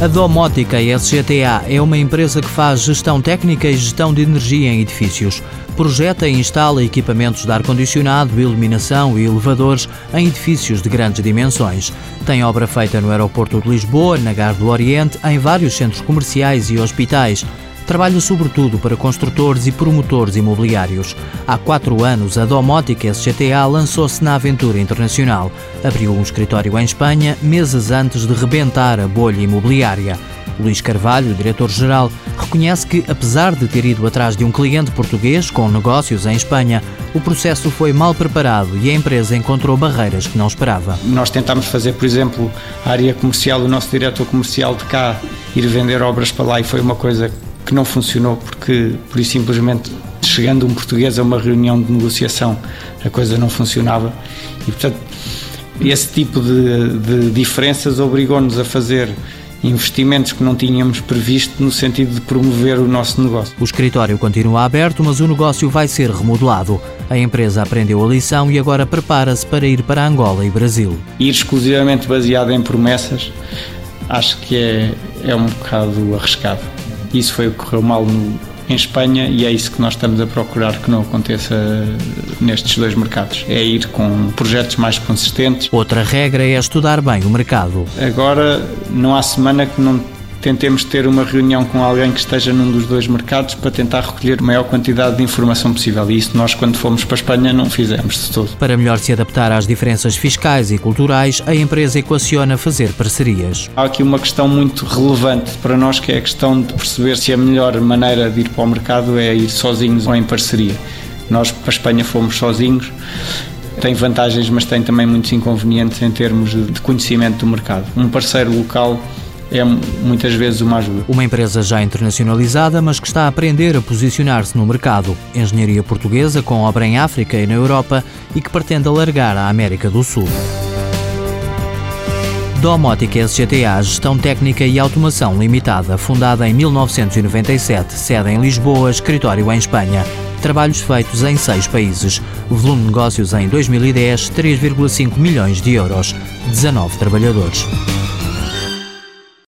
A Domótica SGTA é uma empresa que faz gestão técnica e gestão de energia em edifícios. Projeta e instala equipamentos de ar-condicionado, iluminação e elevadores em edifícios de grandes dimensões. Tem obra feita no aeroporto de Lisboa, na Gar do Oriente, em vários centros comerciais e hospitais trabalha sobretudo para construtores e promotores imobiliários. Há quatro anos, a Domótica SGTA lançou-se na aventura internacional. Abriu um escritório em Espanha meses antes de rebentar a bolha imobiliária. Luís Carvalho, diretor-geral, reconhece que, apesar de ter ido atrás de um cliente português com negócios em Espanha, o processo foi mal preparado e a empresa encontrou barreiras que não esperava. Nós tentámos fazer, por exemplo, a área comercial, o nosso diretor comercial de cá ir vender obras para lá e foi uma coisa que não funcionou porque, por isso simplesmente, chegando um português a uma reunião de negociação, a coisa não funcionava. E, portanto, esse tipo de, de diferenças obrigou-nos a fazer investimentos que não tínhamos previsto no sentido de promover o nosso negócio. O escritório continua aberto, mas o negócio vai ser remodelado. A empresa aprendeu a lição e agora prepara-se para ir para Angola e Brasil. Ir exclusivamente baseado em promessas, acho que é, é um bocado arriscado. Isso foi o que correu mal no, em Espanha e é isso que nós estamos a procurar que não aconteça nestes dois mercados. É ir com projetos mais consistentes. Outra regra é estudar bem o mercado. Agora, não há semana que não tentemos ter uma reunião com alguém que esteja num dos dois mercados para tentar recolher a maior quantidade de informação possível. E isso nós, quando fomos para a Espanha, não fizemos de todo. Para melhor se adaptar às diferenças fiscais e culturais, a empresa equaciona fazer parcerias. Há aqui uma questão muito relevante para nós, que é a questão de perceber se a melhor maneira de ir para o mercado é ir sozinhos ou em parceria. Nós para a Espanha fomos sozinhos tem vantagens, mas tem também muitos inconvenientes em termos de conhecimento do mercado. Um parceiro local é muitas vezes uma ajuda. Uma empresa já internacionalizada, mas que está a aprender a posicionar-se no mercado. Engenharia portuguesa com obra em África e na Europa e que pretende alargar à América do Sul. Domótica SGTA, Gestão Técnica e Automação Limitada, fundada em 1997, sede em Lisboa, escritório em Espanha. Trabalhos feitos em seis países. Volume de negócios em 2010, 3,5 milhões de euros. 19 trabalhadores.